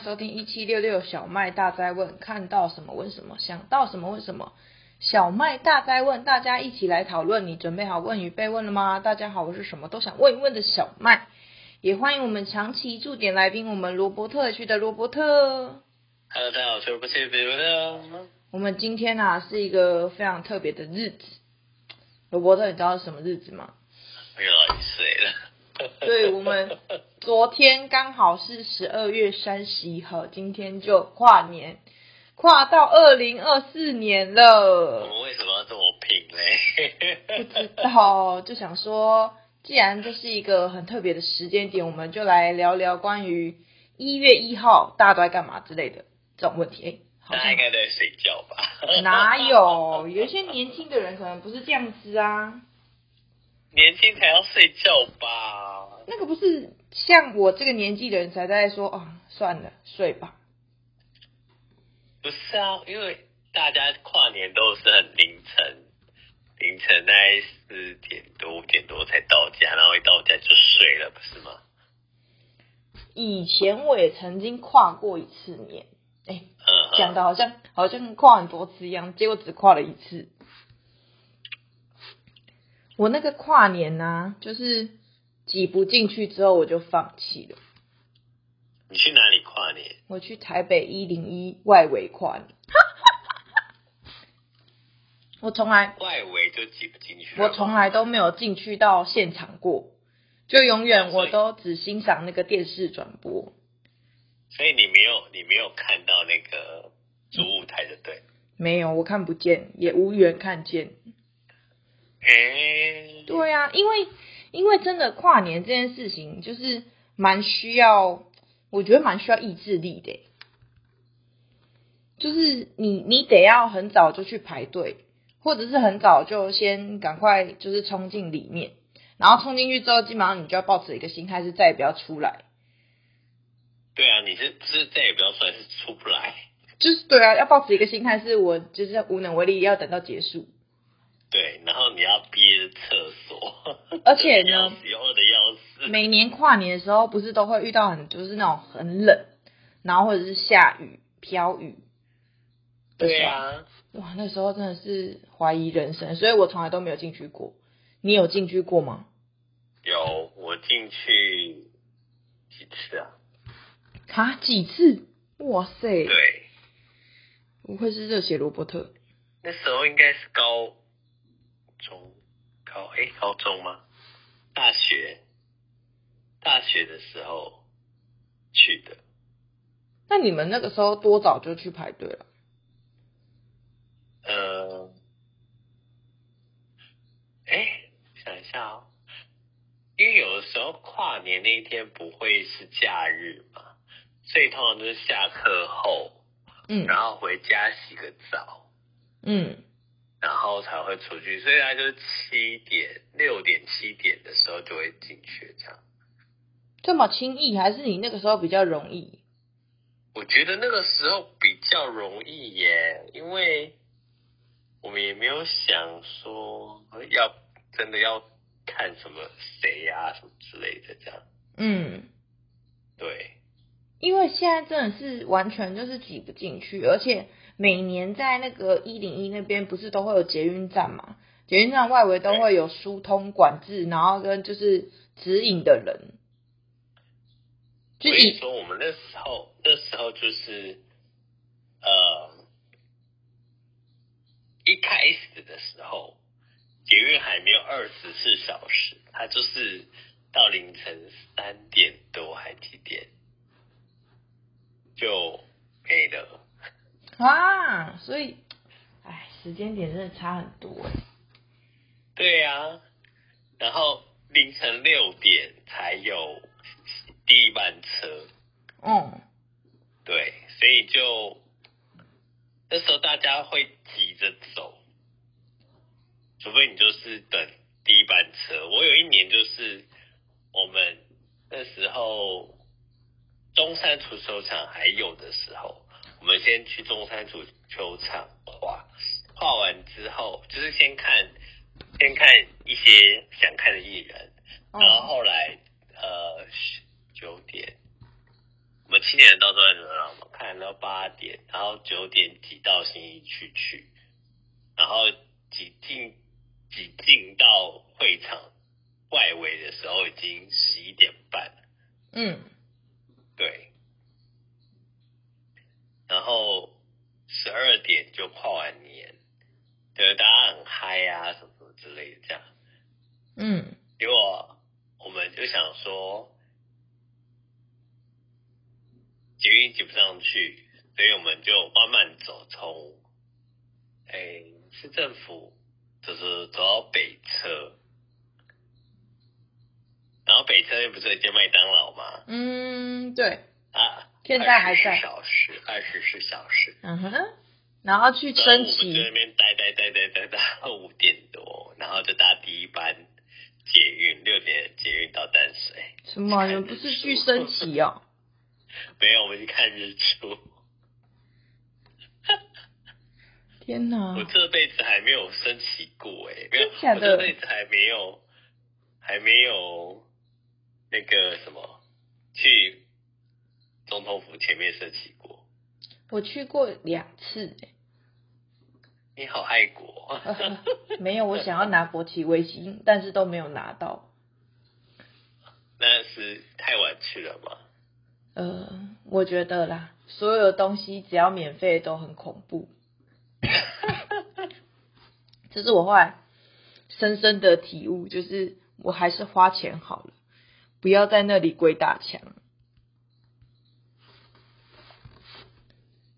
收听一七六六小麦大灾问，看到什么问什么，想到什么问什么。小麦大灾问，大家一起来讨论。你准备好问与被问了吗？大家好，我是什么都想问一问的小麦，也欢迎我们长期驻点来宾，我们罗伯特区的罗伯特。Hello，大家好，我是罗伯特，罗伯特。我们今天啊是一个非常特别的日子，罗伯特，你知道是什么日子吗？我又老一岁了。对，我们昨天刚好是十二月三十一号，今天就跨年，跨到二零二四年了。我们为什么要这么拼嘞？不知道，就想说，既然这是一个很特别的时间点，我们就来聊聊关于一月一号大家都在干嘛之类的这种问题。哎，大家应该在睡觉吧？哪有？有一些年轻的人可能不是这样子啊。年轻才要睡觉吧？那个不是像我这个年纪的人才在说哦，算了，睡吧。不是啊，因为大家跨年都是很凌晨，凌晨大概四点多五点多才到家，然后一到家就睡了，不是吗？以前我也曾经跨过一次年，哎，讲的好像好像跨很多次一样，结果只跨了一次。我那个跨年呢、啊，就是挤不进去之后，我就放弃了。你去哪里跨年？我去台北一零一外围跨年。我从来外围就挤不进去。我从来都没有进去到现场过，就永远我都只欣赏那个电视转播。所以你没有，你没有看到那个主舞台的对？没有，我看不见，也无缘看见。哎，对啊，因为因为真的跨年这件事情，就是蛮需要，我觉得蛮需要意志力的。就是你你得要很早就去排队，或者是很早就先赶快就是冲进里面，然后冲进去之后，基本上你就要抱持一个心态是再也不要出来。对啊，你是不是再也不要出来，是出不来？就是对啊，要抱持一个心态是我就是无能为力，要等到结束。对，然后你要憋着厕所，而且呢，要死每年跨年的时候，不是都会遇到很就是那种很冷，然后或者是下雨、飘雨。对啊，哇，那时候真的是怀疑人生，所以我从来都没有进去过。你有进去过吗？有，我进去几次啊？啊，几次？哇塞！对，不愧是热血罗伯特。那时候应该是高。中高哎，高中吗？大学，大学的时候去的。那你们那个时候多早就去排队了？呃，哎，想一下哦，因为有的时候跨年那一天不会是假日嘛，所以通常都是下课后，嗯，然后回家洗个澡，嗯。然后才会出去，所以他就是七点、六点、七点的时候就会进去，这样。这么轻易，还是你那个时候比较容易？我觉得那个时候比较容易耶，因为我们也没有想说要真的要看什么谁呀、啊、什么之类的这样。嗯，对，因为现在真的是完全就是挤不进去，而且。每年在那个一零一那边不是都会有捷运站嘛？捷运站外围都会有疏通管制，然后跟就是指引的人。所以说我们那时候那时候就是呃一开始的时候，捷运还没有二十四小时，它就是到凌晨三点多还几点就没了。啊，所以，哎，时间点真的差很多哎。对、啊，然后凌晨六点才有第一班车。嗯，对，所以就那时候大家会急着走，除非你就是等第一班车。我有一年就是我们那时候中山足球场还有的时候。我们先去中山足球场画，画完之后就是先看，先看一些想看的艺人，然后后来呃九点，我们七点到多少看到八点然后九点挤到新一区去，然后挤进挤进到会场外围的时候，已经十一点半了。嗯，对。然后十二点就跨完年，对，大家很嗨啊，什么什么之类的这样。嗯，结果我们就想说。捷运挤不上去，所以我们就慢慢走，从哎市政府就是走到北车，然后北车又不是有间麦当劳吗？嗯，对。啊，现在还在。小时，二十四小时。嗯哼。然后去升旗。在那边待待待待待到五点多，然后就搭第一班捷运，六点捷运到淡水。什么？你们不是去升旗哦？没有，我们去看日出。天哪！我这辈子还没有升旗过哎，没有，假的？我这辈子还没有，还没有那个什么去总统府前面升旗过。我去过两次哎。你好爱国。没有，我想要拿国旗围巾，但是都没有拿到。那是太晚去了吗？呃，我觉得啦，所有的东西只要免费都很恐怖，这是我后来深深的体悟，就是我还是花钱好了，不要在那里鬼打墙。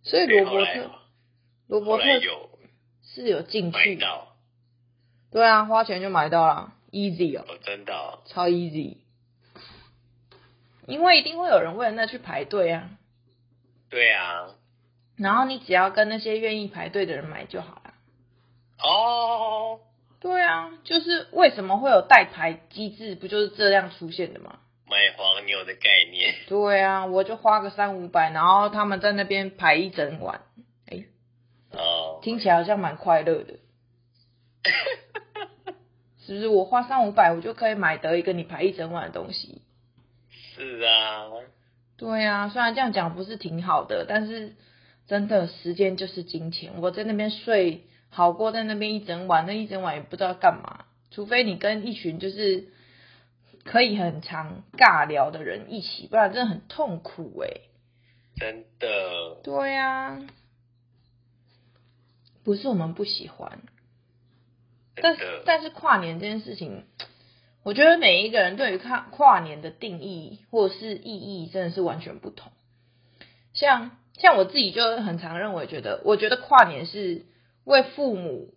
所以罗伯特，罗伯特是有进去的，对啊，花钱就买到了，easy 哦，哦，真的哦，超 easy。因为一定会有人为了那去排队啊，对啊，然后你只要跟那些愿意排队的人买就好了。哦，对啊，就是为什么会有代排机制，不就是这样出现的吗？买黄牛的概念。对啊，我就花个三五百，然后他们在那边排一整晚，哎，哦，听起来好像蛮快乐的，是不是？我花三五百，我就可以买得一个你排一整晚的东西。是啊，对啊，虽然这样讲不是挺好的，但是真的时间就是金钱。我在那边睡好过在那边一整晚，那一整晚也不知道干嘛。除非你跟一群就是可以很常尬聊的人一起，不然真的很痛苦哎。真的。对啊，不是我们不喜欢，但是但是跨年这件事情。我觉得每一个人对于跨跨年的定义或者是意义真的是完全不同。像像我自己就很常认为，觉得我觉得跨年是为父母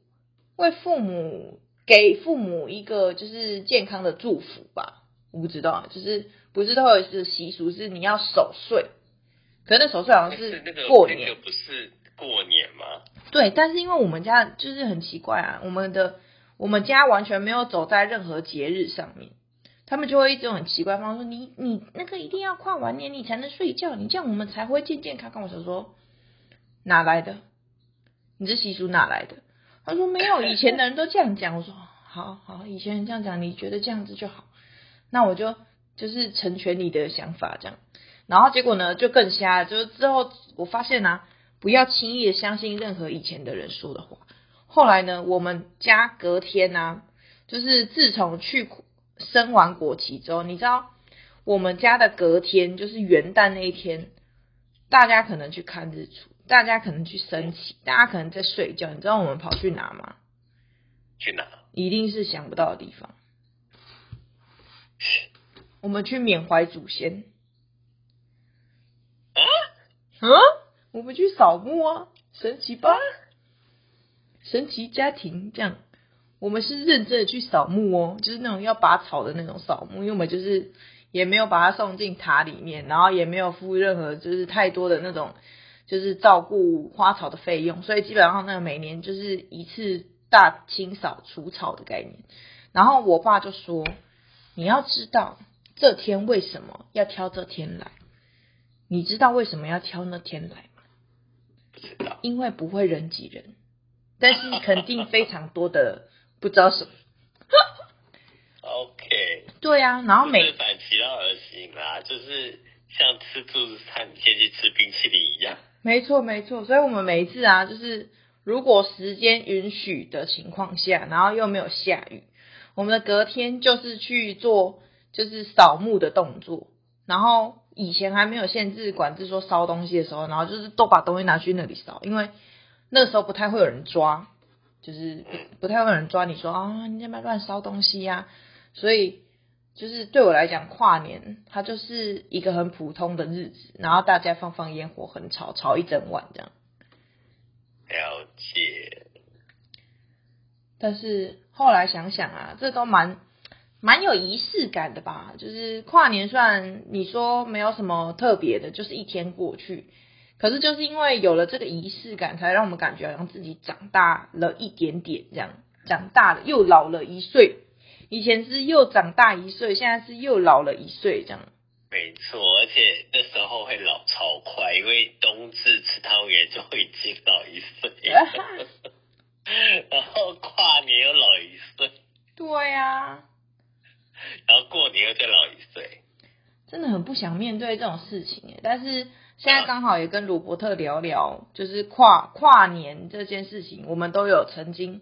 为父母给父母一个就是健康的祝福吧。我不知道，就是不是都有一个习俗是你要守岁，可是那守岁好像是过年，那个不是过年吗？对，但是因为我们家就是很奇怪啊，我们的。我们家完全没有走在任何节日上面，他们就会一直很奇怪方说，你你那个一定要跨完年你才能睡觉，你这样我们才会健健康康。我想说哪来的？你这习俗哪来的？他说没有，以前的人都这样讲。我说好好，以前人这样讲，你觉得这样子就好，那我就就是成全你的想法这样。然后结果呢就更瞎，就是之后我发现啊，不要轻易的相信任何以前的人说的话。后来呢，我们家隔天呢、啊，就是自从去升完国旗之后，你知道我们家的隔天就是元旦那一天，大家可能去看日出，大家可能去升旗，大家可能在睡觉。你知道我们跑去哪吗？去哪？一定是想不到的地方。我们去缅怀祖先。啊？啊？我们去扫墓啊，神奇吧？神奇家庭这样，我们是认真的去扫墓哦，就是那种要拔草的那种扫墓，因为我们就是也没有把它送进塔里面，然后也没有付任何就是太多的那种就是照顾花草的费用，所以基本上那个每年就是一次大清扫除草的概念。然后我爸就说：“你要知道这天为什么要挑这天来，你知道为什么要挑那天来吗？不知道，因为不会人挤人。”但是肯定非常多的不知道什么。OK。对啊，然后每反其道而行啦，就是像吃自助餐，你先去吃冰淇淋一样。没错没错，所以我们每一次啊，就是如果时间允许的情况下，然后又没有下雨，我们的隔天就是去做就是扫墓的动作。然后以前还没有限制管制说烧东西的时候，然后就是都把东西拿去那里烧，因为那时候不太会有人抓，就是不太会有人抓你说啊，你在那乱烧东西呀，所以。就是对我来讲，跨年它就是一个很普通的日子，然后大家放放烟火，很吵，吵一整晚这样。了解。但是后来想想啊，这都蛮蛮有仪式感的吧？就是跨年，虽然你说没有什么特别的，就是一天过去，可是就是因为有了这个仪式感，才让我们感觉好像自己长大了一点点，这样长大了又老了一岁。以前是又长大一岁，现在是又老了一岁，这样。没错，而且那时候会老超快，因为冬至吃汤圆就会已经老一岁，然后跨年又老一岁。对呀、啊。然后过年又再老一岁。真的很不想面对这种事情耶，但是现在刚好也跟罗伯特聊聊，就是跨跨年这件事情，我们都有曾经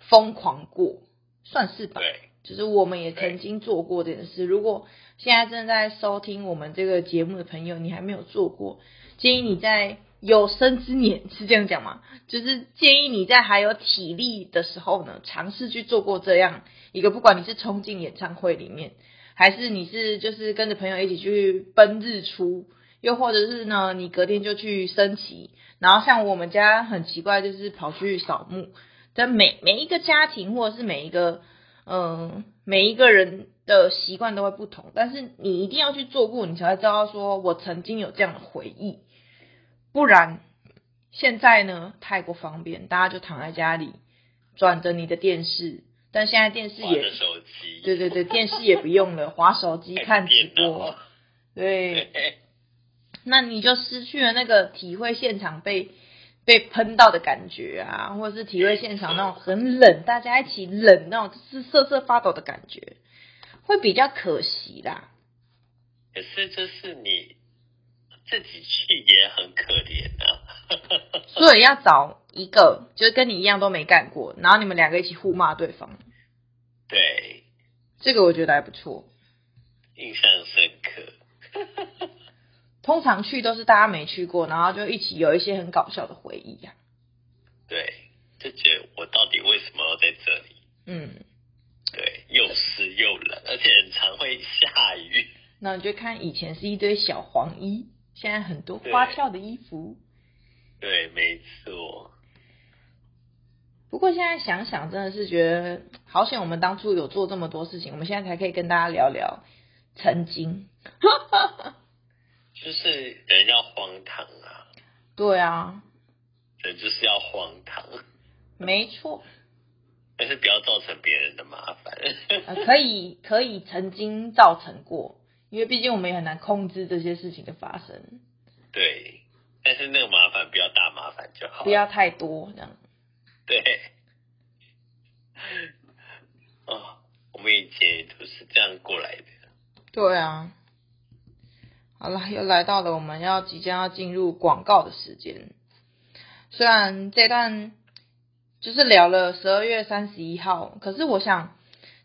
疯狂过，算是吧。对。就是我们也曾经做过这件事。如果现在正在收听我们这个节目的朋友，你还没有做过，建议你在有生之年是这样讲吗？就是建议你在还有体力的时候呢，尝试去做过这样一个。不管你是冲进演唱会里面，还是你是就是跟着朋友一起去奔日出，又或者是呢，你隔天就去升旗。然后像我们家很奇怪，就是跑去扫墓。但每每一个家庭或者是每一个。嗯，每一个人的习惯都会不同，但是你一定要去做过，你才会知道说，我曾经有这样的回忆。不然，现在呢太过方便，大家就躺在家里转着你的电视，但现在电视也，手机，对对对，电视也不用了，划手机看直播，对，那你就失去了那个体会现场被。被喷到的感觉啊，或者是体会现场那种很冷，大家一起冷那种，是瑟瑟发抖的感觉，会比较可惜啦。可是就是你自己去也很可怜啊。所以要找一个，就是跟你一样都没干过，然后你们两个一起互骂对方。对，这个我觉得还不错，印象深刻。通常去都是大家没去过，然后就一起有一些很搞笑的回忆呀、啊。对，就觉得我到底为什么要在这里？嗯，对，又湿又冷，而且很常会下雨。那你就看以前是一堆小黄衣，现在很多花俏的衣服。对，对，没错。不过现在想想，真的是觉得好险，我们当初有做这么多事情，我们现在才可以跟大家聊聊曾经。就是人要荒唐啊！对啊，人就是要荒唐。没错。但是不要造成别人的麻烦。呃，可以可以曾经造成过，因为毕竟我们也很难控制这些事情的发生。对，但是那个麻烦不要大麻烦就好，不要太多这样。对。哦，我们以前也都是这样过来的。对啊。好了，又来到了我们要即将要进入广告的时间。虽然这段就是聊了十二月三十一号，可是我想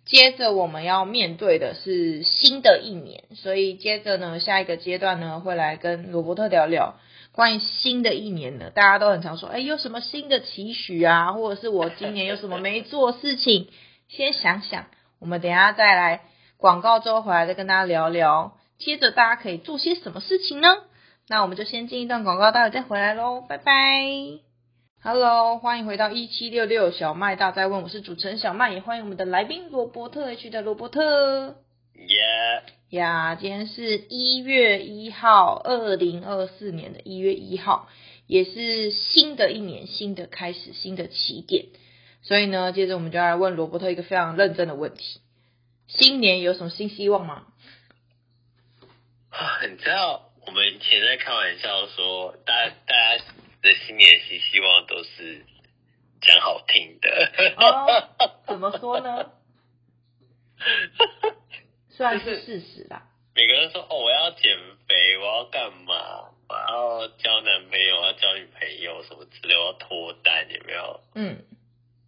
接着我们要面对的是新的一年，所以接着呢，下一个阶段呢，会来跟罗伯特聊聊关于新的一年呢，大家都很常说，哎，有什么新的期许啊，或者是我今年有什么没做事情，先想想，我们等下再来广告之后回来再跟大家聊聊。接着大家可以做些什么事情呢？那我们就先进一段广告，待会再回来喽，拜拜。Hello，欢迎回到一七六六小麦大在问，我是主持人小麦，也欢迎我们的来宾罗伯特 H 的罗伯特。耶呀，今天是一月一号，二零二四年的一月一号，也是新的一年，新的开始，新的起点。所以呢，接着我们就来问罗伯特一个非常认真的问题：新年有什么新希望吗？啊，你知道我们以前在开玩笑说，大大家的新年新希望都是讲好听的。哦，怎么说呢？虽然是事实啦。每个人说哦，我要减肥，我要干嘛？我要交男朋友，我要交女朋友什么之类，我要脱单，有没有？嗯。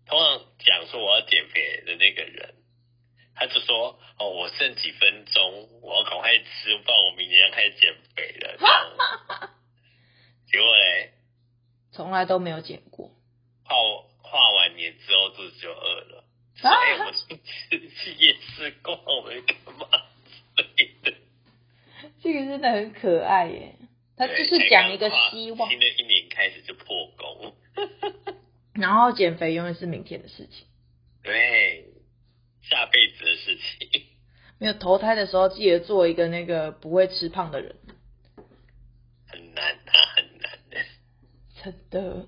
通常讲说我要减肥的那个人，他就说：“哦，我剩几分钟，我要赶快吃，不然我明年要开始减肥了。”这样。结果嘞，从来都没有减过。跨跨完年之后肚子就饿了。哎、啊，我去 吃夜市逛，我们干嘛之类的。这个真的很可爱耶，他就是讲一个希望。新的一年开始就破功。然后减肥永远是明天的事情，对，下辈子的事情。没有投胎的时候，记得做一个那个不会吃胖的人。很难啊，很难的。真的。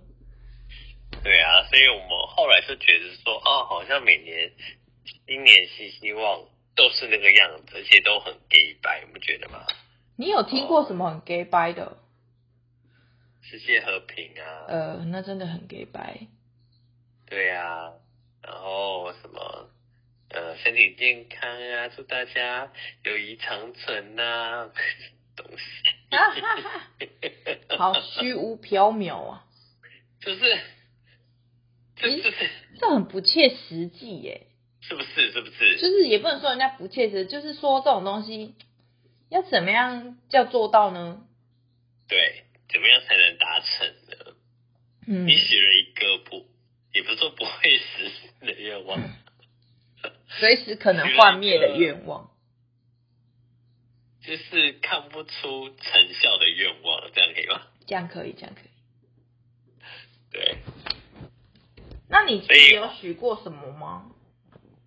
对啊，所以我们后来就觉得说，哦，好像每年新年新希望都是那个样子，而且都很 gay 掰，你不觉得吗？你有听过什么很 gay 掰的？世界和平啊。呃，那真的很 gay 掰。对呀、啊，然后什么，呃，身体健康啊，祝大家友谊长存呐、啊，东西，好虚无缥缈啊，就是，就是，这很不切实际耶，是不是？是不是？就是也不能说人家不切实际，就是说这种东西要怎么样叫做到呢？对，怎么样才能达成呢？嗯，你许了一个不。也不是说不会实现的愿望，随时可能幻灭的愿望，就是看不出成效的愿望，这样可以吗？这样可以，这样可以。对。那你自己有许过什么吗？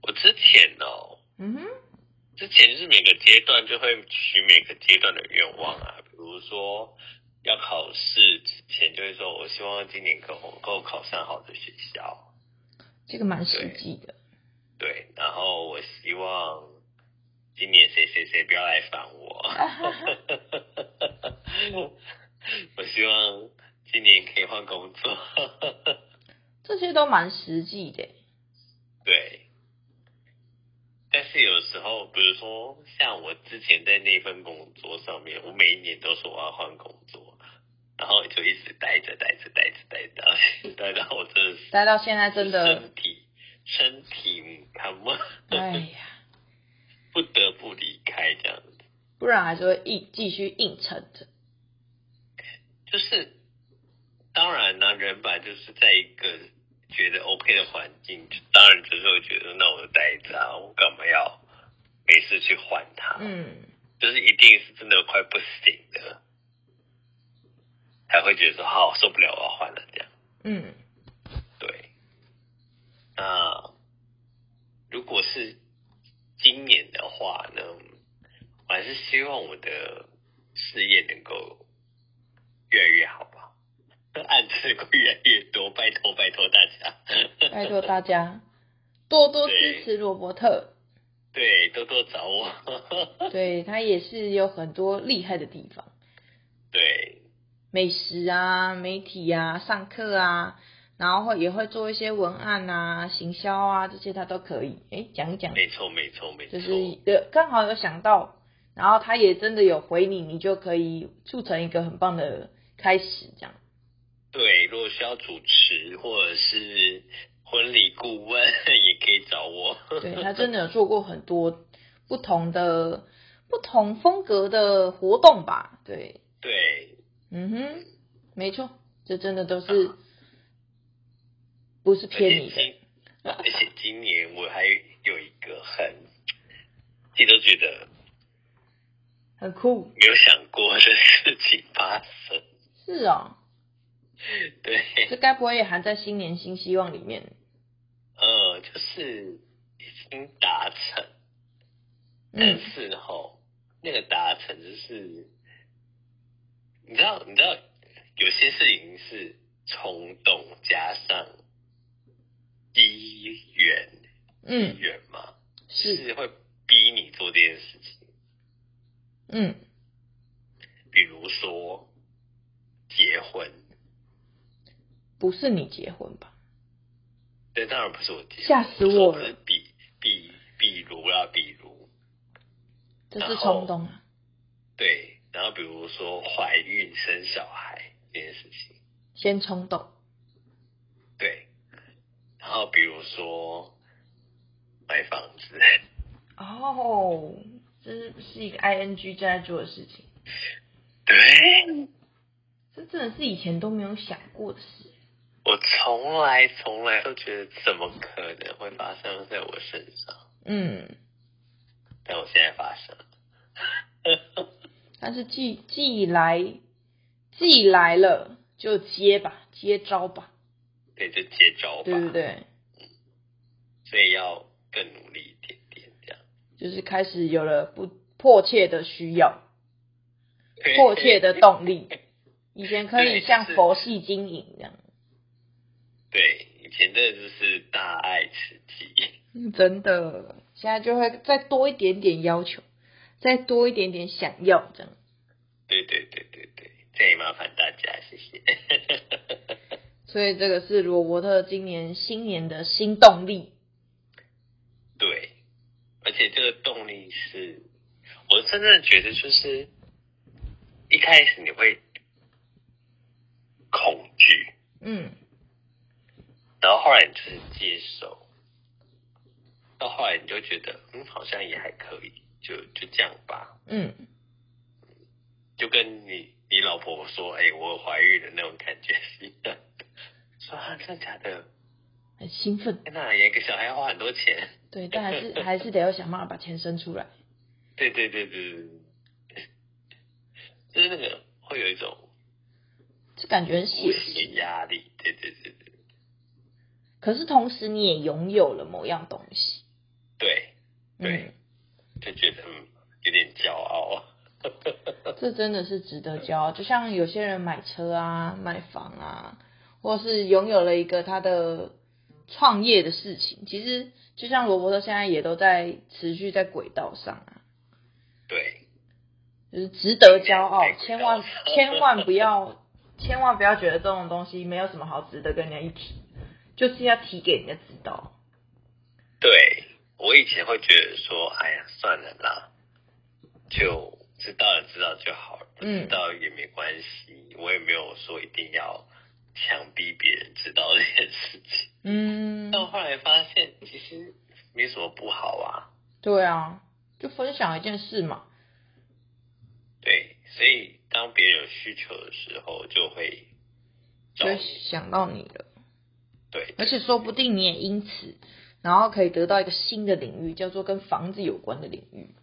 我之前哦，嗯哼，之前是每个阶段就会许每个阶段的愿望啊，比如说。要考试之前就会说，我希望今年可能够考上好的学校，这个蛮实际的。对，对，然后我希望今年谁谁谁不要来烦我。我希望今年可以换工作。这些都蛮实际的。对。但是有时候，比如说像我之前在那份工作上面，我每一年都说我要换工作，然后就一直待着待着待着待着，待到我真的是待到现在真的身体身体看不，哎呀，不得不离开这样子，不然还是会硬继续硬撑着。就是当然呢，人本来就是在一个。觉得 OK 的环境，当然就是会觉得，那我就待着啊，我干嘛要没事去换它？嗯，就是一定是真的快不行的，才会觉得说好受不了，我要换了这样。嗯，对。那如果是今年的话呢，我还是希望我的事业能够越来越好吧。案子会越来越多，拜托拜托大家，拜托大家多多支持罗伯特，对，多多找我，对，他也是有很多厉害的地方，对，美食啊，媒体啊，上课啊，然后会也会做一些文案啊，行销啊，这些他都可以，哎，讲一讲，没错没错没错，就是有刚好有想到，然后他也真的有回你，你就可以促成一个很棒的开始，这样。对，如果需要主持或者是婚礼顾问，也可以找我。对，他真的有做过很多不同的、不同风格的活动吧？对。对。嗯哼，没错，这真的都是不是骗你的。而且今年我还有一个很，自己都觉得很酷、没有想过的事情发生。是啊、哦。对，这该不会也含在新年新希望里面？呃，就是已经达成，但是吼，那个达成就是，你知道，你知道，有些事情是冲动加上机缘，嗯，机缘嘛，是，是会逼你做这件事情，嗯，比如说结婚。不是你结婚吧？对，当然不是我结婚。吓死我了！比比比如啦，比如，这是冲动啊。对，然后比如说怀孕生小孩这件事情，先冲动。对，然后比如说买房子。哦，这是是一个 ing 正在做的事情。对，这真的是以前都没有想过的事。我从来从来都觉得怎么可能会发生在我身上？嗯，但我现在发生了。但是既既来既来了，就接吧，接招吧。对，就接招吧。对不对？嗯。所以要更努力一点点，这样。就是开始有了不迫切的需要，迫切的动力。以前可以像佛系经营这样。对，以前真的就是大爱吃鸡，真的，现在就会再多一点点要求，再多一点点想要这样。对对对对对，再麻烦大家，谢谢。所以这个是罗伯特今年新年的新动力。对，而且这个动力是，我真的觉得就是一开始你会恐惧，嗯。然后后来你就是接受，到后来你就觉得，嗯，好像也还可以，就就这样吧。嗯，就跟你你老婆说，哎、欸，我怀孕的那种感觉是一样。说啊，真的假的？很兴奋。那养一个小孩要花很多钱。对，但还是 还是得要想办法把钱生出来。对对对对对，就是那个会有一种，就感觉很血的压力。对对对对。可是同时，你也拥有了某样东西。对，对，嗯、就觉得有点骄傲。这真的是值得骄傲，就像有些人买车啊、买房啊，或是拥有了一个他的创业的事情。其实，就像罗伯特现在也都在持续在轨道上啊。对，就是值得骄傲，千万千万不要，千万不要觉得这种东西没有什么好值得跟人家一提。就是要提给人家知道。对，我以前会觉得说，哎呀，算了啦，就知道了，知道就好了，不知道也没关系。嗯，我也没有说一定要强逼别人知道这件事情。嗯。但我后来发现，其实没什么不好啊。对啊，就分享一件事嘛。对，所以当别人有需求的时候，就会就想到你了。对，而且说不定你也因此，然后可以得到一个新的领域，叫做跟房子有关的领域。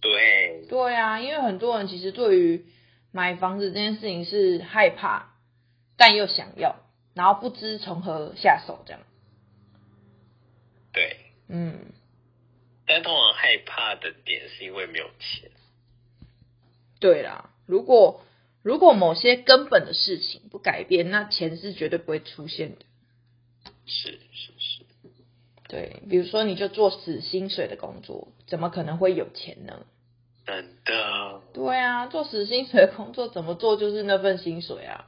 对，对啊，因为很多人其实对于买房子这件事情是害怕，但又想要，然后不知从何下手这样。对，嗯，但通常害怕的点是因为没有钱。对啦，如果如果某些根本的事情不改变，那钱是绝对不会出现的。是是是，对，比如说你就做死薪水的工作，怎么可能会有钱呢？真的。对啊，做死薪水的工作怎么做就是那份薪水啊，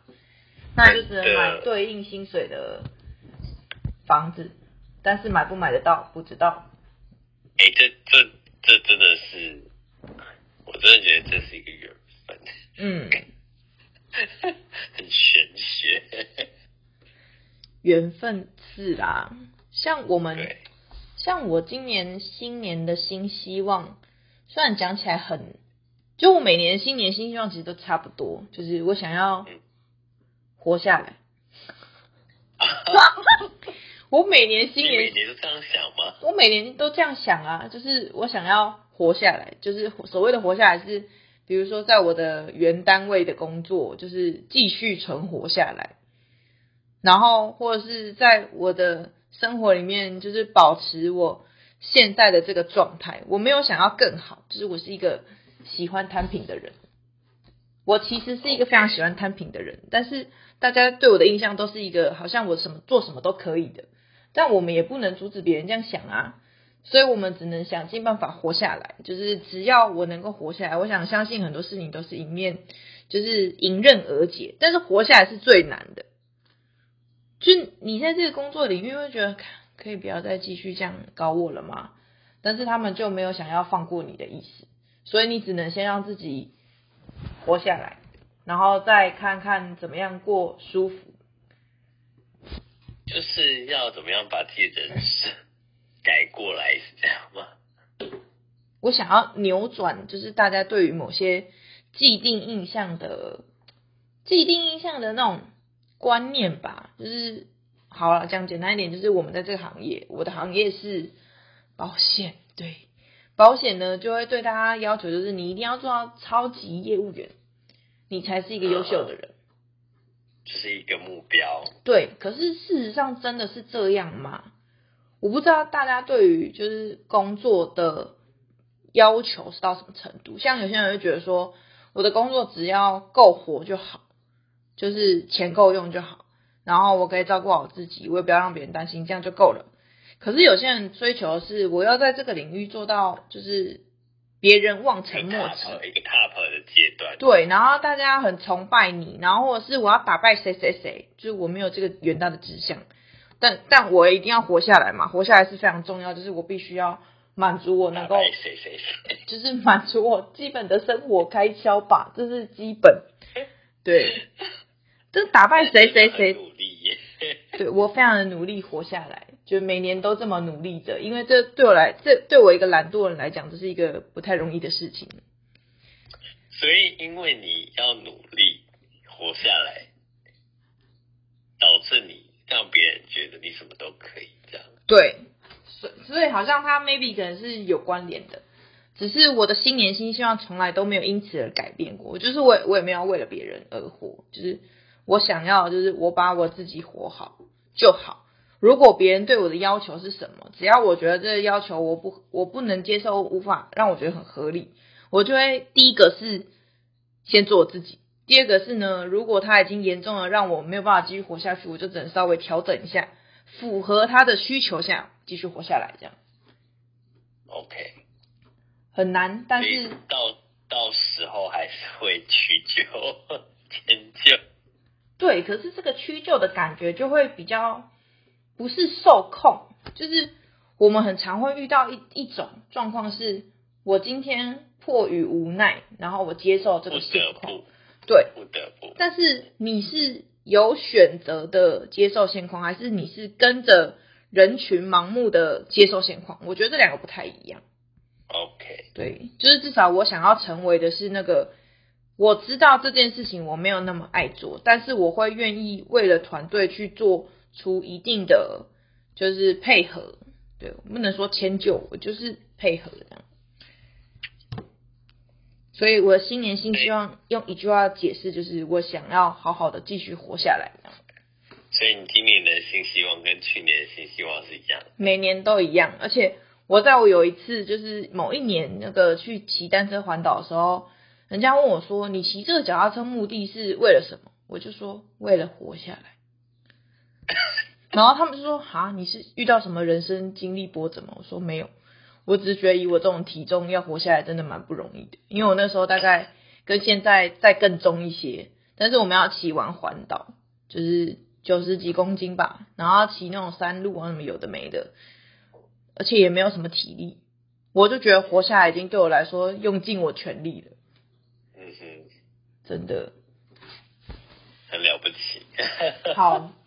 那就只能买对应薪水的房子，但是买不买得到不知道。哎、欸，这这这真的是，我真的觉得这是一个缘分。嗯，很玄学。缘分是啦，像我们，像我今年新年的新希望，虽然讲起来很，就我每年新年新希望其实都差不多，就是我想要活下来。我每年新年，每年都这样想吗？我每年都这样想啊，就是我想要活下来，就是所谓的活下来是，比如说在我的原单位的工作，就是继续存活下来。然后，或者是在我的生活里面，就是保持我现在的这个状态。我没有想要更好，就是我是一个喜欢摊平的人。我其实是一个非常喜欢摊平的人，但是大家对我的印象都是一个好像我什么做什么都可以的。但我们也不能阻止别人这样想啊，所以我们只能想尽办法活下来。就是只要我能够活下来，我想相信很多事情都是迎面，就是迎刃而解。但是活下来是最难的。就你在这个工作领域会觉得可以不要再继续这样搞我了吗？但是他们就没有想要放过你的意思，所以你只能先让自己活下来，然后再看看怎么样过舒服。就是要怎么样把自己的人生 改过来，是这样吗？我想要扭转，就是大家对于某些既定印象的既定印象的那种观念吧。就是好了，讲简单一点，就是我们在这个行业，我的行业是保险，对，保险呢就会对大家要求，就是你一定要做到超级业务员，你才是一个优秀的人。是一个目标。对，可是事实上真的是这样吗？我不知道大家对于就是工作的要求是到什么程度。像有些人会觉得说，我的工作只要够活就好，就是钱够用就好，然后我可以照顾好自己，我也不要让别人担心，这样就够了。可是有些人追求的是，我要在这个领域做到就是。别人望尘莫及，一个 top 的阶段。对，然后大家很崇拜你，然后或者是我要打败谁谁谁，就是我没有这个远大的志向，但但我一定要活下来嘛，活下来是非常重要，就是我必须要满足我能够，谁谁谁，就是满足我基本的生活开销吧，这是基本。对，这打败谁谁谁，努力对我非常的努力活下来。就每年都这么努力着，因为这对我来，这对我一个懒惰人来讲，这是一个不太容易的事情。所以，因为你要努力活下来，导致你让别人觉得你什么都可以这样。对，所所以好像他 maybe 可能是有关联的，只是我的新年新希望从来都没有因此而改变过。就是我我也没有为了别人而活，就是我想要，就是我把我自己活好就好。如果别人对我的要求是什么，只要我觉得这个要求我不我不能接受，无法让我觉得很合理，我就会第一个是先做我自己，第二个是呢，如果他已经严重了，让我没有办法继续活下去，我就只能稍微调整一下，符合他的需求下继续活下来，这样。OK，很难，但是到到时候还是会屈就 迁就。对，可是这个屈就的感觉就会比较。不是受控，就是我们很常会遇到一一种状况，是我今天迫于无奈，然后我接受这个现况，对，不得不。但是你是有选择的接受现况，还是你是跟着人群盲目的接受现况？我觉得这两个不太一样。OK，对，就是至少我想要成为的是那个，我知道这件事情我没有那么爱做，但是我会愿意为了团队去做。出一定的就是配合，对我，不能说迁就，我就是配合这样。所以我的新年新希望用一句话解释，就是我想要好好的继续活下来。所以你今年的新希望跟去年的新希望是一样？每年都一样，而且我在我有一次就是某一年那个去骑单车环岛的时候，人家问我说：“你骑这个脚踏车目的是为了什么？”我就说：“为了活下来。”然后他们就说：“哈，你是遇到什么人生经历波折吗？”我说：“没有，我只是觉得以我这种体重要活下来真的蛮不容易的。因为我那时候大概跟现在再更重一些，但是我们要骑完环岛，就是九十几公斤吧，然后骑那种山路啊什么有的没的，而且也没有什么体力，我就觉得活下来已经对我来说用尽我全力了。嗯哼，真的。”很了不起。好，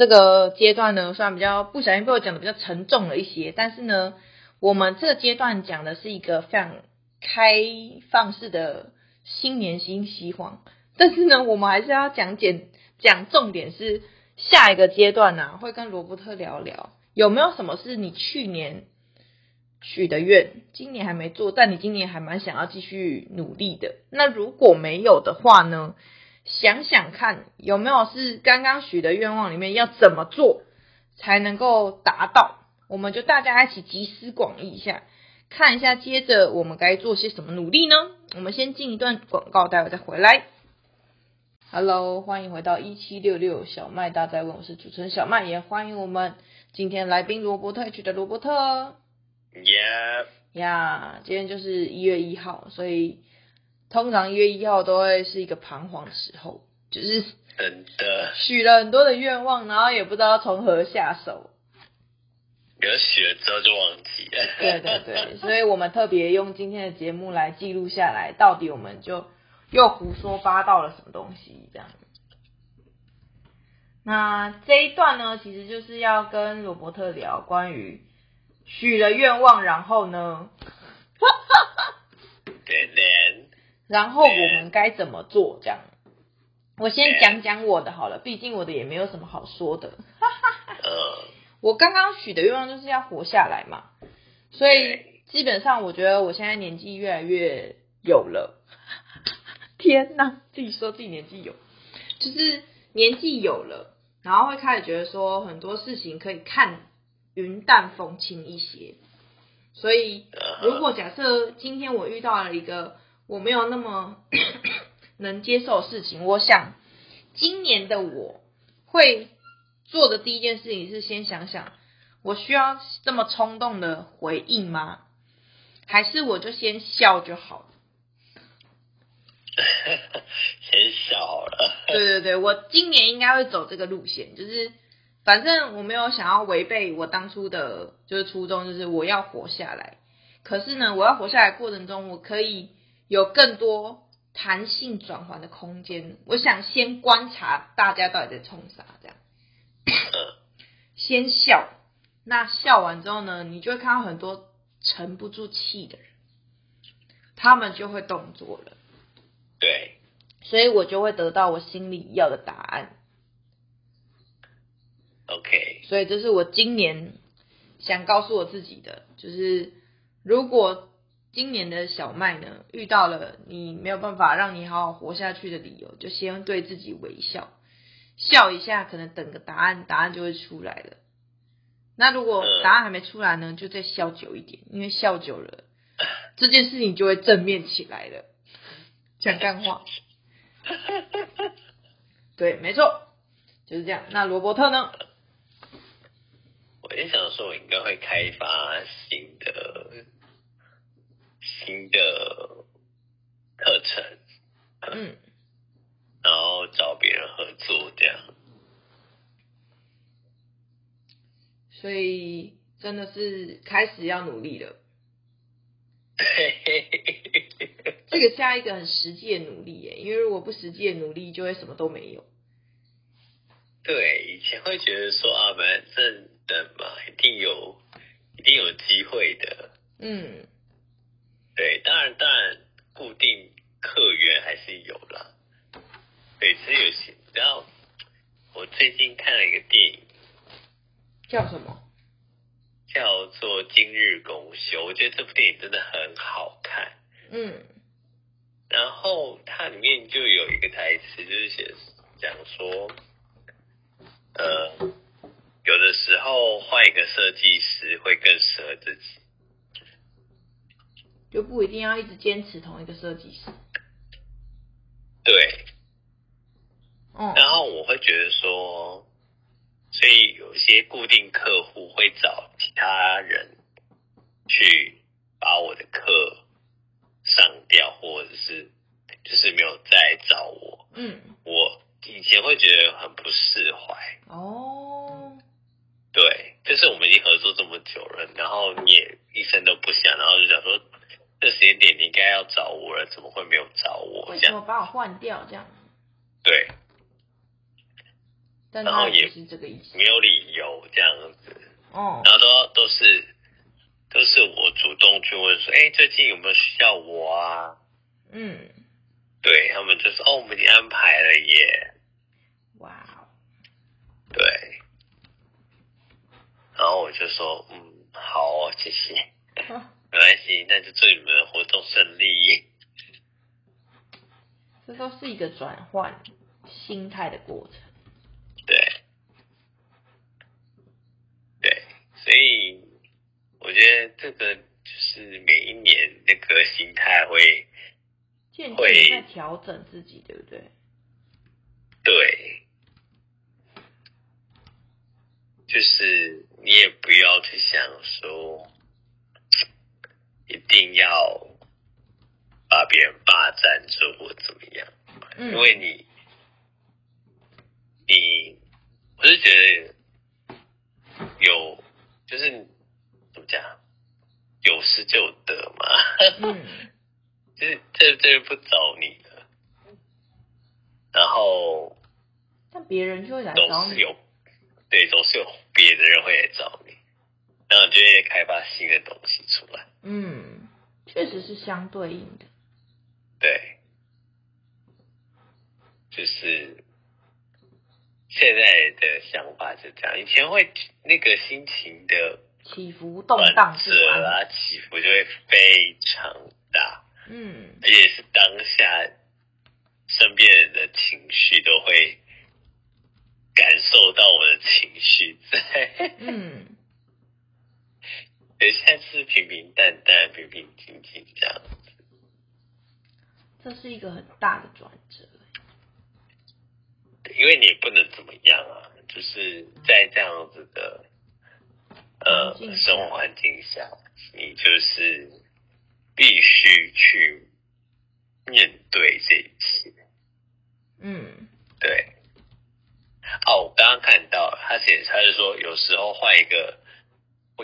这个阶段呢，虽然比较不小心被我讲的比较沉重了一些，但是呢，我们这个阶段讲的是一个非常开放式的新年新希望。但是呢，我们还是要讲简讲重点是下一个阶段呢、啊，会跟罗伯特聊聊有没有什么是你去年许的愿，今年还没做，但你今年还蛮想要继续努力的。那如果没有的话呢？想想看，有没有是刚刚许的愿望里面要怎么做才能够达到？我们就大家一起集思广益一下，看一下接着我们该做些什么努力呢？我们先进一段广告，待会再回来。Hello，欢迎回到一七六六小麦大在问，我是主持人小麦，也欢迎我们今天来宾罗伯特去的罗伯特。Yeah，呀今天就是一月一号，所以。通常一月一号都会是一个彷徨的时候，就是真的许了很多的愿望，然后也不知道从何下手。有许了之后就忘记了。对对对，所以我们特别用今天的节目来记录下来，到底我们就又胡说八道了什么东西这样。那这一段呢，其实就是要跟罗伯特聊关于许了愿望，然后呢，然后我们该怎么做这样。我先讲讲我的好了，毕竟我的也没有什么好说的。我刚刚许的愿望就是要活下来嘛，所以基本上我觉得我现在年纪越来越有了。天哪，自己说自己年纪有，就是年纪有了，然后会开始觉得说很多事情可以看云淡风轻一些。所以如果假设今天我遇到了一个我没有那么 能接受的事情，我想今年的我会做的第一件事情是先想想，我需要这么冲动的回应吗？还是我就先笑就好了？先笑了。对对对，我今年应该会走这个路线，就是反正我没有想要违背我当初的，就是初衷，就是我要活下来。可是呢，我要活下来过程中，我可以有更多弹性转换的空间。我想先观察大家到底在冲啥，这样。先笑，那笑完之后呢，你就会看到很多沉不住气的人，他们就会动作了。对，所以我就会得到我心里要的答案。OK，所以这是我今年想告诉我自己的，就是如果今年的小麦呢，遇到了你没有办法让你好好活下去的理由，就先对自己微笑，笑一下，可能等个答案，答案就会出来了。那如果答案还没出来呢，就再笑久一点，因为笑久了，这件事情就会正面起来了。讲干话，对，没错，就是这样。那罗伯特呢？我也想说，我应该会开发新的新的课程，嗯，然后找别人合作，这样。所以真的是开始要努力了。这个下一个很实际的努力耶，因为如果不实际的努力，就会什么都没有。对，以前会觉得说啊，反正等嘛，一定有，一定有机会的。嗯，对，当然，当然，固定客源还是有啦。对，其实有些，然后我最近看了一个电影，叫什么？叫做《今日公休》。我觉得这部电影真的很好看。嗯。然后它里面就有一个台词，就是写讲说，呃，有的时候换一个设计师会更适合自己，就不一定要一直坚持同一个设计师。对。嗯。然后我会觉得说，所以有些固定客户会找其他人去把我的课。上掉，或者是就是没有再找我。嗯，我以前会觉得很不释怀。哦，对，就是我们已经合作这么久了，然后你也一声都不响，然后就想说，这时间点你应该要找我了，怎么会没有找我？为什么把我换掉这样？对，但然后也是这个意思，没有理由这样子。哦，然后都都是。都是我主动去问说，哎，最近有没有需要我啊？嗯，对，他们就说，哦，我们已经安排了耶。哇，对，然后我就说，嗯，好，谢谢，没关系，那就祝你们活动顺利。这都是一个转换心态的过程。对，对，所以。我觉得这个就是每一年那个心态会渐渐在调整自己，对不对？对，就是你也不要去想说一定要把别人霸占住或怎么样，嗯，因为你你我是觉得有就是。怎么讲？有失就有得嘛。嗯，就是这这不找你的，然后，但别人就会来找你，有对，总是有别的人会来找你，然后就会开发新的东西出来。嗯，确实是相对应的。对，就是现在的想法是这样，以前会那个心情的起伏动荡是啊，起伏就会非常大。嗯，而且是当下身边人的情绪都会感受到我的情绪在。嗯，对，现在是平平淡淡、平平静静这样子。这是一个很大的转折。因为你也不能怎么样啊，就是在这样子的呃生活环境下，你就是。必须去面对这一切。嗯，对。哦，我刚刚看到他写，他是说有时候换一个，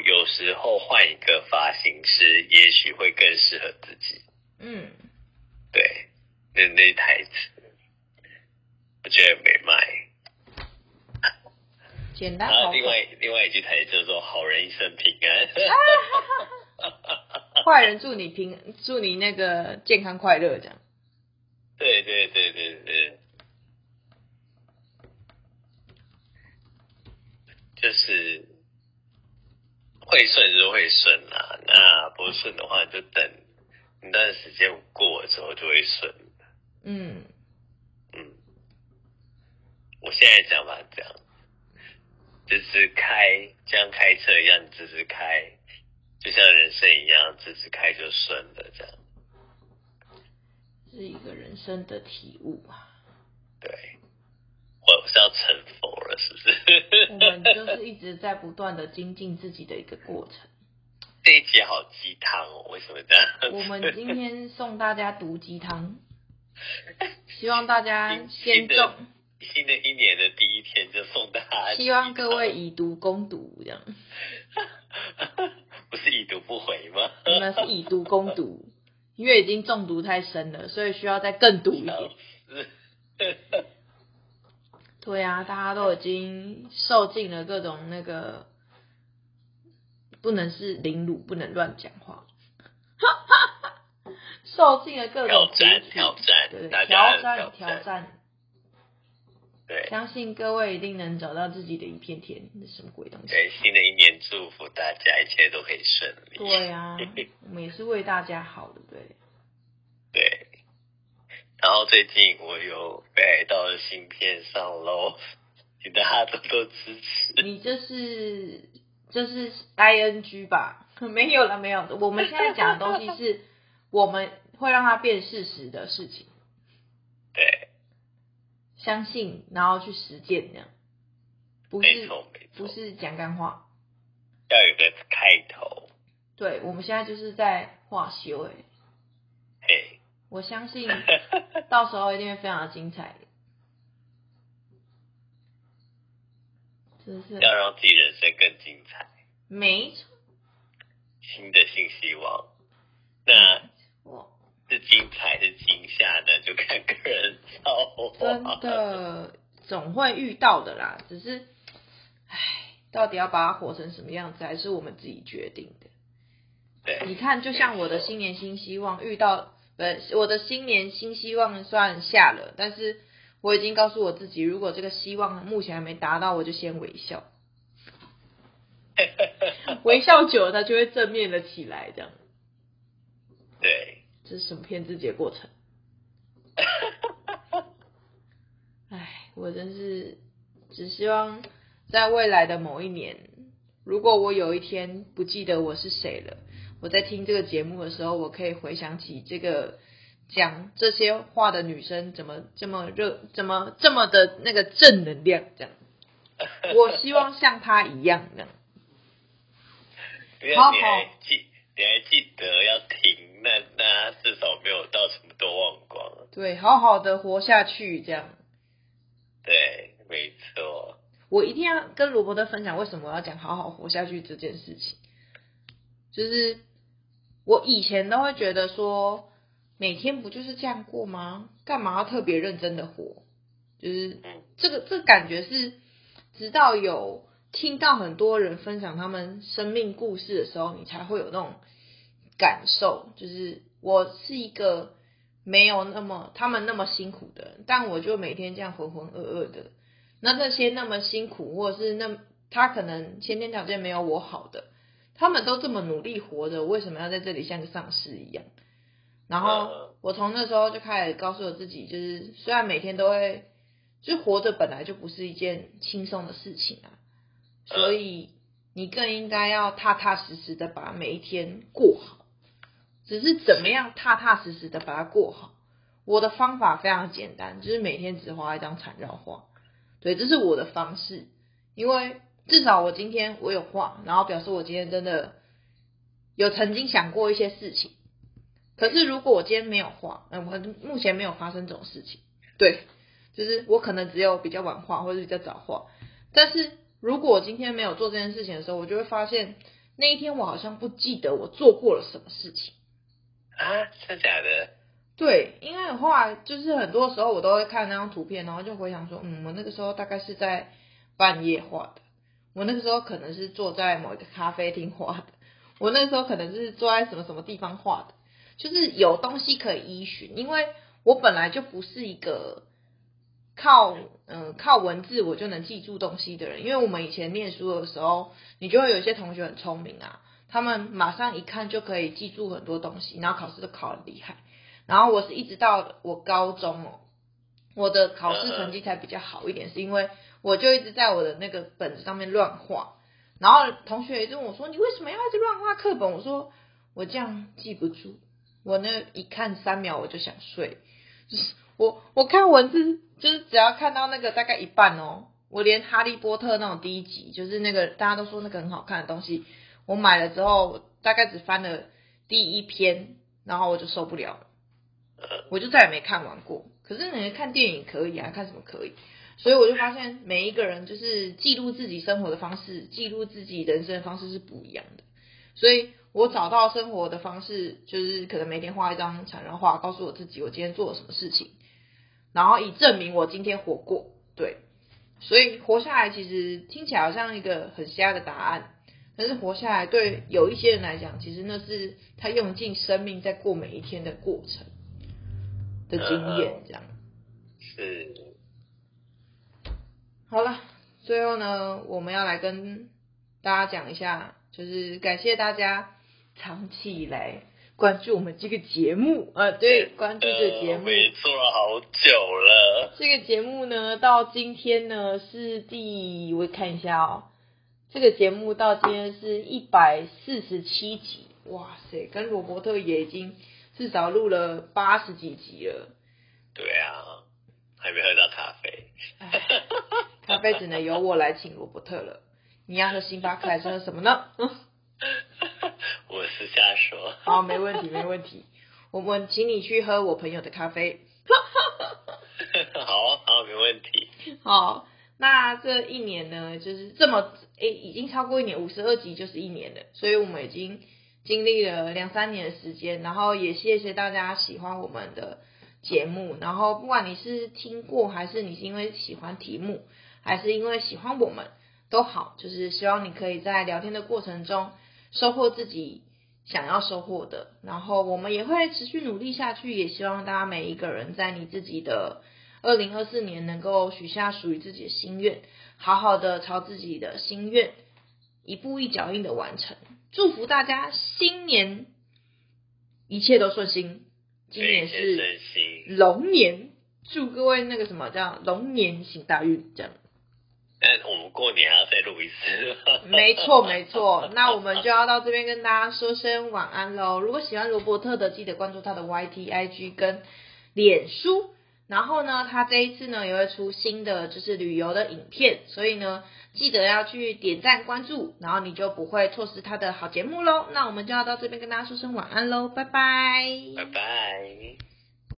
有时候换一个发型师，也许会更适合自己。嗯，对，那那台词，我觉得没卖。简单。然后另外另外一句台词就是说：“好人一生平安。”坏人祝你平，祝你那个健康快乐，这样。对对对对对，就是会顺就会顺啦，那不顺的话就等一段时间过了之后就会顺。嗯嗯，我现在讲法，这样，就是开像开车一样，只是开。就像人生一样，直直开就顺了，这样。是一个人生的体悟啊。对，我是要成佛了，是不是？我们就是一直在不断的精进自己的一个过程。这一集好鸡汤哦，为什么这样？我们今天送大家毒鸡汤，希望大家先中。新的一年的第一天就送大家，希望各位以毒攻毒，这样。不是以毒不回吗？你们是以毒攻毒，因为已经中毒太深了，所以需要再更毒一点。对啊，大家都已经受尽了各种那个，不能是凌辱，不能乱讲话，受尽了各种挑战，挑战，对，挑战，挑战。对，相信各位一定能找到自己的一片天。那什么鬼东西？对，新的一年祝福大家一切都可以顺利。对啊，我们也是为大家好，对不对？对。然后最近我有北海道的新片上喽，请大家多多支持。你这是这是 ing 吧？没有了，没有。我们现在讲的东西是我们会让它变事实的事情。对。相信，然后去实践，这样不是没错没错，不是讲干话，要有个开头。对，我们现在就是在化修，哎，嘿，我相信 到时候一定会非常的精彩，是？要让自己人生更精彩，没错，新的新希望，那。是精彩是惊吓的，就看个人造化。真的总会遇到的啦，只是，唉，到底要把它活成什么样子，还是我们自己决定的。对，你看，就像我的新年新希望，遇到呃，我的新年新希望算下了，但是我已经告诉我自己，如果这个希望目前还没达到，我就先微笑。微笑久了，它就会正面的起来，这样。对。这是什么骗自己的过程？哎，我真是只希望在未来的某一年，如果我有一天不记得我是谁了，我在听这个节目的时候，我可以回想起这个讲这些话的女生怎么这么热，怎么这么的那个正能量，这样。我希望像她一样，这样。好好，你还记得要停。那那至少没有到什么都忘光。对，好好的活下去，这样。对，没错。我一定要跟罗伯特分享为什么我要讲好好活下去这件事情。就是我以前都会觉得说，每天不就是这样过吗？干嘛要特别认真的活？就是这个这个感觉是，直到有听到很多人分享他们生命故事的时候，你才会有那种感受。就是我是一个没有那么他们那么辛苦的人，但我就每天这样浑浑噩噩的。那那些那么辛苦，或者是那他可能先天条件没有我好的，他们都这么努力活着，我为什么要在这里像个丧尸一样？然后我从那时候就开始告诉我自己，就是虽然每天都会，就活着本来就不是一件轻松的事情啊，所以你更应该要踏踏实实的把每一天过好。只是怎么样踏踏实实的把它过好，我的方法非常简单，就是每天只画一张缠绕画。对，这是我的方式，因为至少我今天我有画，然后表示我今天真的有曾经想过一些事情。可是如果我今天没有画，嗯，我目前没有发生这种事情。对，就是我可能只有比较晚画或者比较早画。但是如果我今天没有做这件事情的时候，我就会发现那一天我好像不记得我做过了什么事情。啊，真的假的？对，因为后来就是很多时候我都会看那张图片，然后就回想说，嗯，我那个时候大概是在半夜画的，我那个时候可能是坐在某一个咖啡厅画的，我那个时候可能是坐在什么什么地方画的，就是有东西可以依循，因为我本来就不是一个靠嗯、靠文字我就能记住东西的人，因为我们以前念书的时候，你就会有一些同学很聪明啊，他们马上一看就可以记住很多东西，然后考试都考得厉害。然后我是一直到我高中哦，我的考试成绩才比较好一点，是因为我就一直在我的那个本子上面乱画。然后同学也就问我说：“你为什么要一直乱画课本？”我说：“我这样记不住，我那一看三秒我就想睡。就 是我我看文字，就是只要看到那个大概一半哦，我连《哈利波特》那种第一集，就是那个大家都说那个很好看的东西，我买了之后大概只翻了第一篇，然后我就受不了了。”我就再也没看完过。可是你看电影可以啊，看什么可以？所以我就发现每一个人就是记录自己生活的方式，记录自己人生的方式是不一样的。所以我找到生活的方式，就是可能每天画一张缠绕画，告诉我自己我今天做了什么事情，然后以证明我今天活过。对，所以活下来其实听起来好像一个很瞎的答案，但是活下来对有一些人来讲，其实那是他用尽生命在过每一天的过程。的经验这样，是。好了，最后呢，我们要来跟大家讲一下，就是感谢大家长期以来关注我们这个节目，啊，对，关注这个节目，我也做了好久了。这个节目呢，到今天呢是第，我看一下哦，这个节目到今天是一百四十七集，哇塞，跟罗伯特也已经。至少录了八十几集了。对啊，还没喝到咖啡。咖啡只能由我来请罗伯特了。你要喝星巴克还是喝什么呢？我私下说。好，没问题，没问题。我们请你去喝我朋友的咖啡。好好，没问题。好，那这一年呢，就是这么诶，已经超过一年，五十二集就是一年了，所以我们已经。经历了两三年的时间，然后也谢谢大家喜欢我们的节目。然后不管你是听过，还是你是因为喜欢题目，还是因为喜欢我们，都好。就是希望你可以在聊天的过程中收获自己想要收获的。然后我们也会持续努力下去，也希望大家每一个人在你自己的二零二四年能够许下属于自己的心愿，好好的朝自己的心愿一步一脚印的完成。祝福大家新年一切都顺心，今年是龙年，祝各位那个什么叫龙年行大运，这样。但我们过年还要再录一次。没错没错，那我们就要到这边跟大家说声晚安喽。如果喜欢罗伯特的，记得关注他的 YT、IG 跟脸书。然后呢，他这一次呢也会出新的就是旅游的影片，所以呢记得要去点赞关注，然后你就不会错失他的好节目喽。那我们就要到这边跟大家说声晚安喽，拜拜，拜拜。